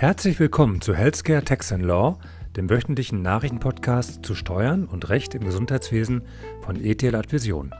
Herzlich willkommen zu Healthcare Tax and Law, dem wöchentlichen Nachrichtenpodcast zu Steuern und Recht im Gesundheitswesen von ETL Advision.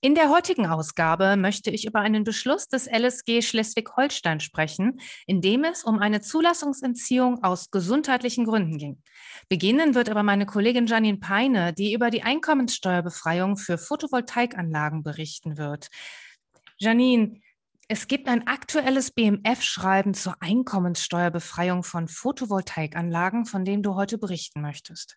In der heutigen Ausgabe möchte ich über einen Beschluss des LSG Schleswig-Holstein sprechen, in dem es um eine Zulassungsentziehung aus gesundheitlichen Gründen ging. Beginnen wird aber meine Kollegin Janine Peine, die über die Einkommenssteuerbefreiung für Photovoltaikanlagen berichten wird. Janine, es gibt ein aktuelles BMF-Schreiben zur Einkommenssteuerbefreiung von Photovoltaikanlagen, von dem du heute berichten möchtest.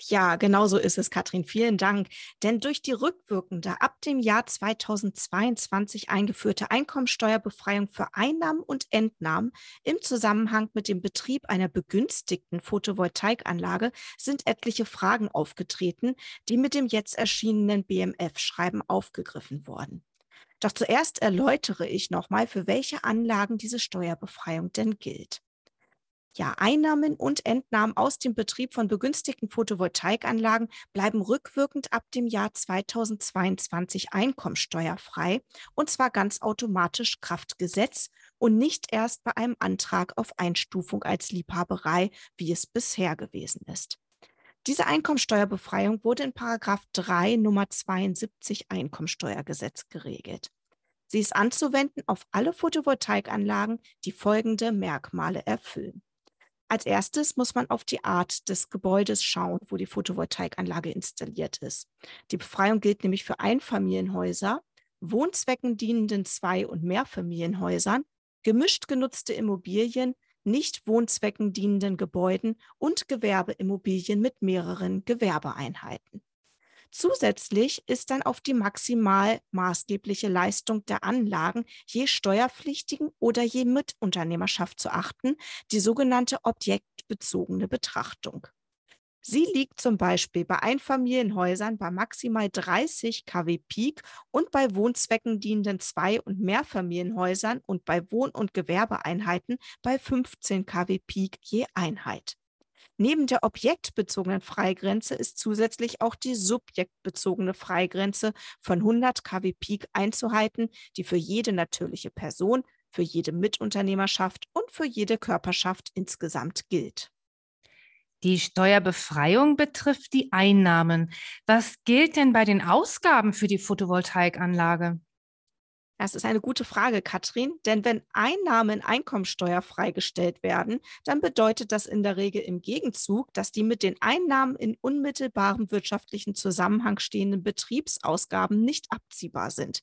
Ja, genau so ist es, Katrin. Vielen Dank. Denn durch die rückwirkende, ab dem Jahr 2022 eingeführte Einkommensteuerbefreiung für Einnahmen und Entnahmen im Zusammenhang mit dem Betrieb einer begünstigten Photovoltaikanlage sind etliche Fragen aufgetreten, die mit dem jetzt erschienenen BMF-Schreiben aufgegriffen wurden. Doch zuerst erläutere ich nochmal, für welche Anlagen diese Steuerbefreiung denn gilt. Ja, Einnahmen und Entnahmen aus dem Betrieb von begünstigten Photovoltaikanlagen bleiben rückwirkend ab dem Jahr 2022 einkommensteuerfrei und zwar ganz automatisch Kraftgesetz und nicht erst bei einem Antrag auf Einstufung als Liebhaberei, wie es bisher gewesen ist. Diese Einkommensteuerbefreiung wurde in Paragraph 3 Nummer 72 Einkommensteuergesetz geregelt. Sie ist anzuwenden auf alle Photovoltaikanlagen, die folgende Merkmale erfüllen. Als erstes muss man auf die Art des Gebäudes schauen, wo die Photovoltaikanlage installiert ist. Die Befreiung gilt nämlich für Einfamilienhäuser, Wohnzwecken dienenden Zwei- und Mehrfamilienhäusern, gemischt genutzte Immobilien, nicht Wohnzwecken dienenden Gebäuden und Gewerbeimmobilien mit mehreren Gewerbeeinheiten. Zusätzlich ist dann auf die maximal maßgebliche Leistung der Anlagen je Steuerpflichtigen oder je Mitunternehmerschaft zu achten, die sogenannte objektbezogene Betrachtung. Sie liegt zum Beispiel bei Einfamilienhäusern bei maximal 30 kW Peak und bei Wohnzwecken dienenden Zwei- und Mehrfamilienhäusern und bei Wohn- und Gewerbeeinheiten bei 15 kW Peak je Einheit. Neben der objektbezogenen Freigrenze ist zusätzlich auch die subjektbezogene Freigrenze von 100 kW Peak einzuhalten, die für jede natürliche Person, für jede Mitunternehmerschaft und für jede Körperschaft insgesamt gilt. Die Steuerbefreiung betrifft die Einnahmen. Was gilt denn bei den Ausgaben für die Photovoltaikanlage? Das ist eine gute Frage, Katrin, denn wenn Einnahmen einkommensteuerfrei gestellt werden, dann bedeutet das in der Regel im Gegenzug, dass die mit den Einnahmen in unmittelbarem wirtschaftlichen Zusammenhang stehenden Betriebsausgaben nicht abziehbar sind.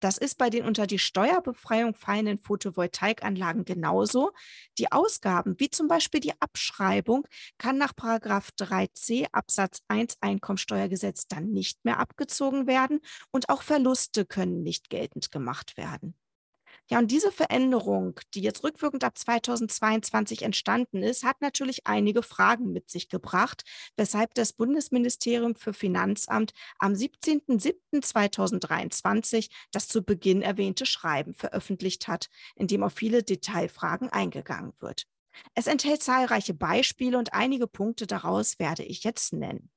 Das ist bei den unter die Steuerbefreiung fallenden Photovoltaikanlagen genauso. Die Ausgaben, wie zum Beispiel die Abschreibung, kann nach 3c Absatz 1 Einkommensteuergesetz dann nicht mehr abgezogen werden und auch Verluste können nicht geltend gemacht werden. Ja, und diese Veränderung, die jetzt rückwirkend ab 2022 entstanden ist, hat natürlich einige Fragen mit sich gebracht, weshalb das Bundesministerium für Finanzamt am 17.07.2023 das zu Beginn erwähnte Schreiben veröffentlicht hat, in dem auf viele Detailfragen eingegangen wird. Es enthält zahlreiche Beispiele und einige Punkte daraus werde ich jetzt nennen.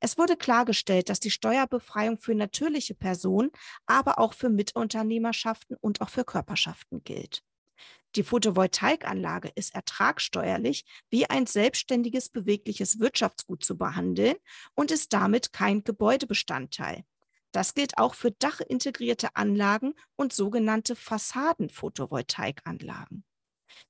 Es wurde klargestellt, dass die Steuerbefreiung für natürliche Personen, aber auch für Mitunternehmerschaften und auch für Körperschaften gilt. Die Photovoltaikanlage ist ertragsteuerlich wie ein selbstständiges bewegliches Wirtschaftsgut zu behandeln und ist damit kein Gebäudebestandteil. Das gilt auch für dachintegrierte Anlagen und sogenannte Fassadenphotovoltaikanlagen.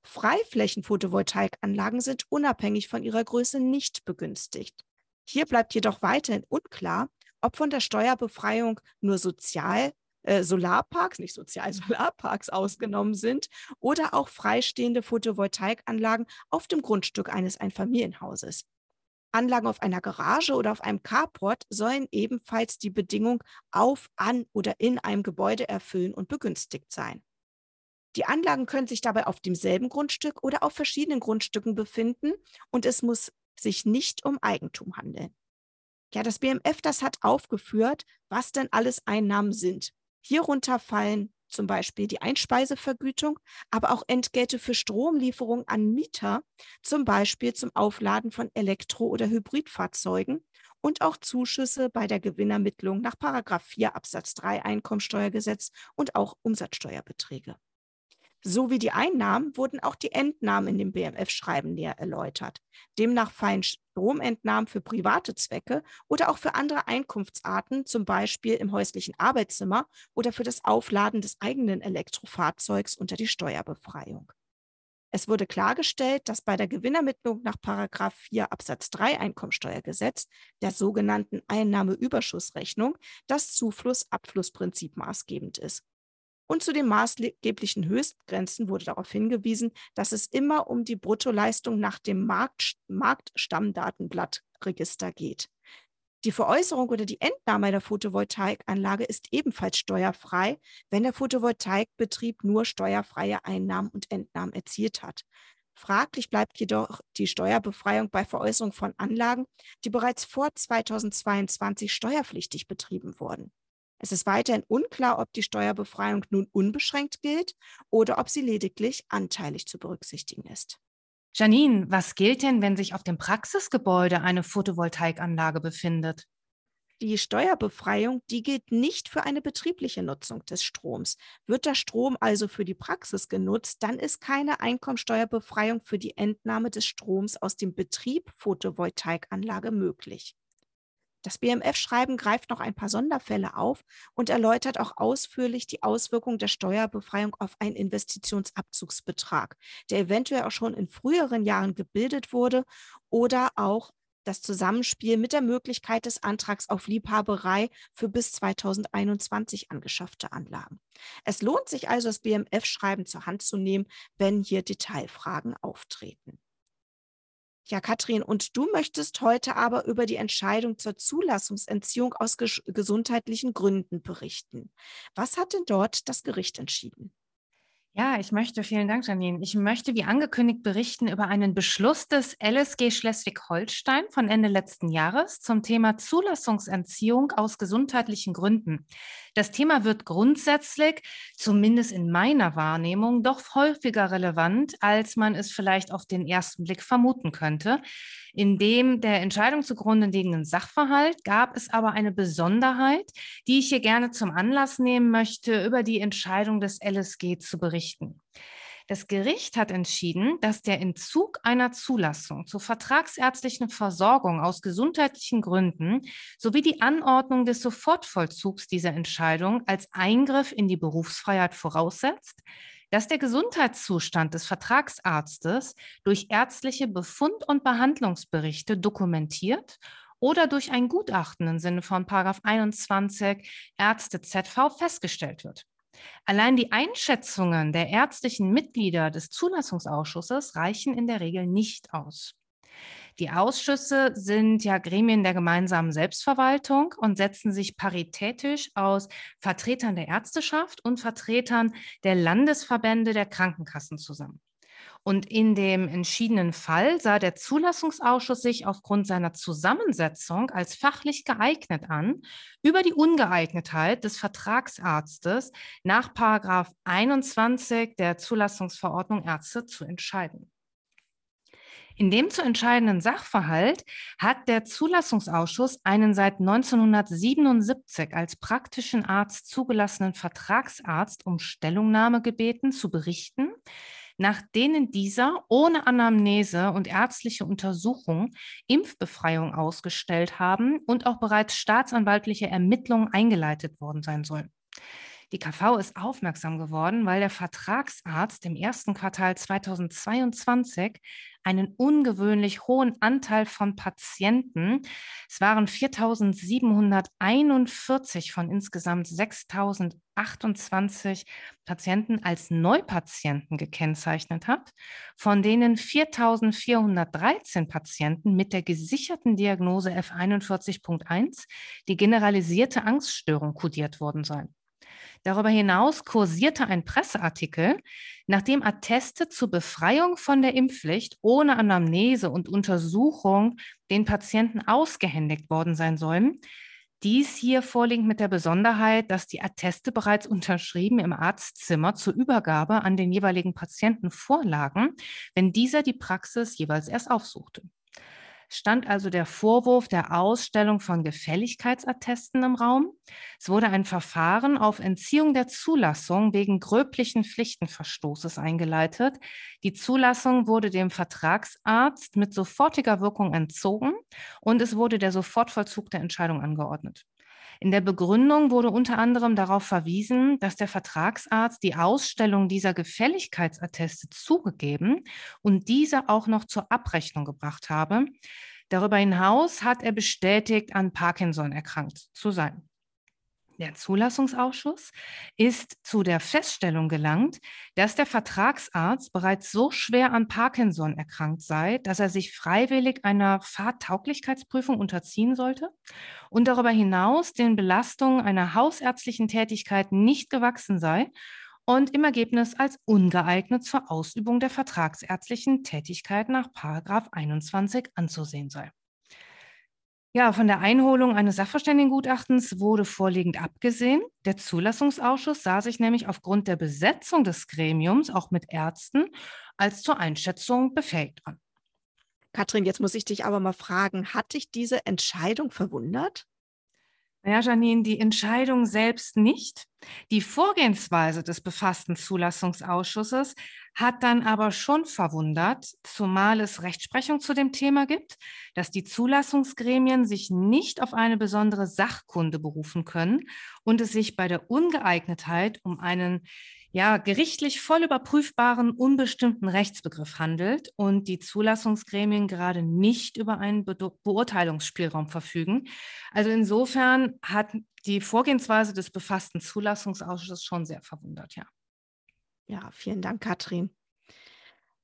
Freiflächenphotovoltaikanlagen sind unabhängig von ihrer Größe nicht begünstigt. Hier bleibt jedoch weiterhin unklar, ob von der Steuerbefreiung nur Sozial, äh, Solarparks, nicht Sozial, Solarparks ausgenommen sind oder auch freistehende Photovoltaikanlagen auf dem Grundstück eines Einfamilienhauses. Anlagen auf einer Garage oder auf einem Carport sollen ebenfalls die Bedingung auf, an oder in einem Gebäude erfüllen und begünstigt sein. Die Anlagen können sich dabei auf demselben Grundstück oder auf verschiedenen Grundstücken befinden und es muss sich nicht um Eigentum handeln. Ja, das BMF, das hat aufgeführt, was denn alles Einnahmen sind. Hierunter fallen zum Beispiel die Einspeisevergütung, aber auch Entgelte für Stromlieferung an Mieter, zum Beispiel zum Aufladen von Elektro- oder Hybridfahrzeugen und auch Zuschüsse bei der Gewinnermittlung nach 4 Absatz 3 Einkommensteuergesetz und auch Umsatzsteuerbeträge. So wie die Einnahmen wurden auch die Entnahmen in dem BMF-Schreiben näher erläutert. Demnach fallen Stromentnahmen für private Zwecke oder auch für andere Einkunftsarten, zum Beispiel im häuslichen Arbeitszimmer oder für das Aufladen des eigenen Elektrofahrzeugs unter die Steuerbefreiung. Es wurde klargestellt, dass bei der Gewinnermittlung nach 4 Absatz 3 Einkommensteuergesetz, der sogenannten Einnahmeüberschussrechnung, das Zufluss-Abflussprinzip maßgebend ist. Und zu den maßgeblichen Höchstgrenzen wurde darauf hingewiesen, dass es immer um die Bruttoleistung nach dem Markt, Marktstammdatenblattregister geht. Die Veräußerung oder die Entnahme der Photovoltaikanlage ist ebenfalls steuerfrei, wenn der Photovoltaikbetrieb nur steuerfreie Einnahmen und Entnahmen erzielt hat. Fraglich bleibt jedoch die Steuerbefreiung bei Veräußerung von Anlagen, die bereits vor 2022 steuerpflichtig betrieben wurden. Es ist weiterhin unklar, ob die Steuerbefreiung nun unbeschränkt gilt oder ob sie lediglich anteilig zu berücksichtigen ist. Janine, was gilt denn, wenn sich auf dem Praxisgebäude eine Photovoltaikanlage befindet? Die Steuerbefreiung, die gilt nicht für eine betriebliche Nutzung des Stroms. Wird der Strom also für die Praxis genutzt, dann ist keine Einkommensteuerbefreiung für die Entnahme des Stroms aus dem Betrieb Photovoltaikanlage möglich. Das BMF-Schreiben greift noch ein paar Sonderfälle auf und erläutert auch ausführlich die Auswirkungen der Steuerbefreiung auf einen Investitionsabzugsbetrag, der eventuell auch schon in früheren Jahren gebildet wurde oder auch das Zusammenspiel mit der Möglichkeit des Antrags auf Liebhaberei für bis 2021 angeschaffte Anlagen. Es lohnt sich also, das BMF-Schreiben zur Hand zu nehmen, wenn hier Detailfragen auftreten. Ja, Katrin, und du möchtest heute aber über die Entscheidung zur Zulassungsentziehung aus ges gesundheitlichen Gründen berichten. Was hat denn dort das Gericht entschieden? Ja, ich möchte, vielen Dank, Janine. Ich möchte, wie angekündigt, berichten über einen Beschluss des LSG Schleswig-Holstein von Ende letzten Jahres zum Thema Zulassungsentziehung aus gesundheitlichen Gründen. Das Thema wird grundsätzlich, zumindest in meiner Wahrnehmung, doch häufiger relevant, als man es vielleicht auf den ersten Blick vermuten könnte. In dem der Entscheidung zugrunde liegenden Sachverhalt gab es aber eine Besonderheit, die ich hier gerne zum Anlass nehmen möchte, über die Entscheidung des LSG zu berichten. Das Gericht hat entschieden, dass der Entzug einer Zulassung zur vertragsärztlichen Versorgung aus gesundheitlichen Gründen sowie die Anordnung des Sofortvollzugs dieser Entscheidung als Eingriff in die Berufsfreiheit voraussetzt, dass der Gesundheitszustand des Vertragsarztes durch ärztliche Befund- und Behandlungsberichte dokumentiert oder durch ein Gutachten im Sinne von 21 Ärzte ZV festgestellt wird. Allein die Einschätzungen der ärztlichen Mitglieder des Zulassungsausschusses reichen in der Regel nicht aus. Die Ausschüsse sind ja Gremien der gemeinsamen Selbstverwaltung und setzen sich paritätisch aus Vertretern der Ärzteschaft und Vertretern der Landesverbände der Krankenkassen zusammen. Und in dem entschiedenen Fall sah der Zulassungsausschuss sich aufgrund seiner Zusammensetzung als fachlich geeignet an, über die Ungeeignetheit des Vertragsarztes nach 21 der Zulassungsverordnung Ärzte zu entscheiden. In dem zu entscheidenden Sachverhalt hat der Zulassungsausschuss einen seit 1977 als praktischen Arzt zugelassenen Vertragsarzt um Stellungnahme gebeten, zu berichten, nach denen dieser ohne Anamnese und ärztliche Untersuchung Impfbefreiung ausgestellt haben und auch bereits staatsanwaltliche Ermittlungen eingeleitet worden sein sollen. Die KV ist aufmerksam geworden, weil der Vertragsarzt im ersten Quartal 2022 einen ungewöhnlich hohen Anteil von Patienten, es waren 4.741 von insgesamt 6.028 Patienten als Neupatienten gekennzeichnet hat, von denen 4.413 Patienten mit der gesicherten Diagnose F41.1, die generalisierte Angststörung, kodiert worden seien. Darüber hinaus kursierte ein Presseartikel, nachdem Atteste zur Befreiung von der Impfpflicht ohne Anamnese und Untersuchung den Patienten ausgehändigt worden sein sollen. Dies hier vorliegt mit der Besonderheit, dass die Atteste bereits unterschrieben im Arztzimmer zur Übergabe an den jeweiligen Patienten vorlagen, wenn dieser die Praxis jeweils erst aufsuchte. Stand also der Vorwurf der Ausstellung von Gefälligkeitsattesten im Raum. Es wurde ein Verfahren auf Entziehung der Zulassung wegen gröblichen Pflichtenverstoßes eingeleitet. Die Zulassung wurde dem Vertragsarzt mit sofortiger Wirkung entzogen und es wurde der Sofortvollzug der Entscheidung angeordnet. In der Begründung wurde unter anderem darauf verwiesen, dass der Vertragsarzt die Ausstellung dieser Gefälligkeitsatteste zugegeben und diese auch noch zur Abrechnung gebracht habe. Darüber hinaus hat er bestätigt, an Parkinson erkrankt zu sein. Der Zulassungsausschuss ist zu der Feststellung gelangt, dass der Vertragsarzt bereits so schwer an Parkinson erkrankt sei, dass er sich freiwillig einer Fahrtauglichkeitsprüfung unterziehen sollte und darüber hinaus den Belastungen einer hausärztlichen Tätigkeit nicht gewachsen sei und im Ergebnis als ungeeignet zur Ausübung der vertragsärztlichen Tätigkeit nach 21 anzusehen sei. Ja, von der Einholung eines Sachverständigengutachtens wurde vorliegend abgesehen. Der Zulassungsausschuss sah sich nämlich aufgrund der Besetzung des Gremiums auch mit Ärzten als zur Einschätzung befähigt an. Katrin, jetzt muss ich dich aber mal fragen, hat dich diese Entscheidung verwundert? Ja, Janine, die Entscheidung selbst nicht. Die Vorgehensweise des befassten Zulassungsausschusses hat dann aber schon verwundert, zumal es Rechtsprechung zu dem Thema gibt, dass die Zulassungsgremien sich nicht auf eine besondere Sachkunde berufen können und es sich bei der Ungeeignetheit um einen ja, gerichtlich voll überprüfbaren, unbestimmten Rechtsbegriff handelt und die Zulassungsgremien gerade nicht über einen Be Beurteilungsspielraum verfügen. Also insofern hat die Vorgehensweise des befassten Zulassungsausschusses schon sehr verwundert, ja. Ja, vielen Dank, Katrin.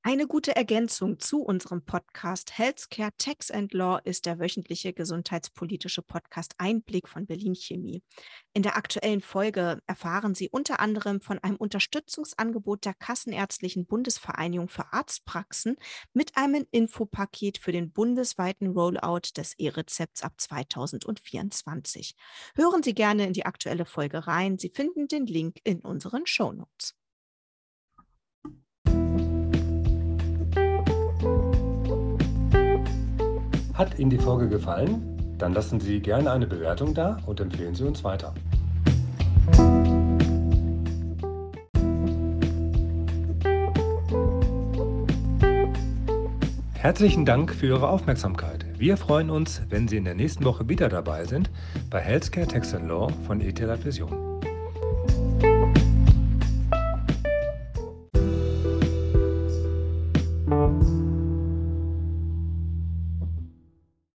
Eine gute Ergänzung zu unserem Podcast Healthcare Tax and Law ist der wöchentliche gesundheitspolitische Podcast Einblick von Berlin Chemie. In der aktuellen Folge erfahren Sie unter anderem von einem Unterstützungsangebot der Kassenärztlichen Bundesvereinigung für Arztpraxen mit einem Infopaket für den bundesweiten Rollout des E-Rezepts ab 2024. Hören Sie gerne in die aktuelle Folge rein. Sie finden den Link in unseren Shownotes. Hat Ihnen die Folge gefallen? Dann lassen Sie gerne eine Bewertung da und empfehlen Sie uns weiter. Herzlichen Dank für Ihre Aufmerksamkeit. Wir freuen uns, wenn Sie in der nächsten Woche wieder dabei sind bei Healthcare Tax Law von ETH Vision.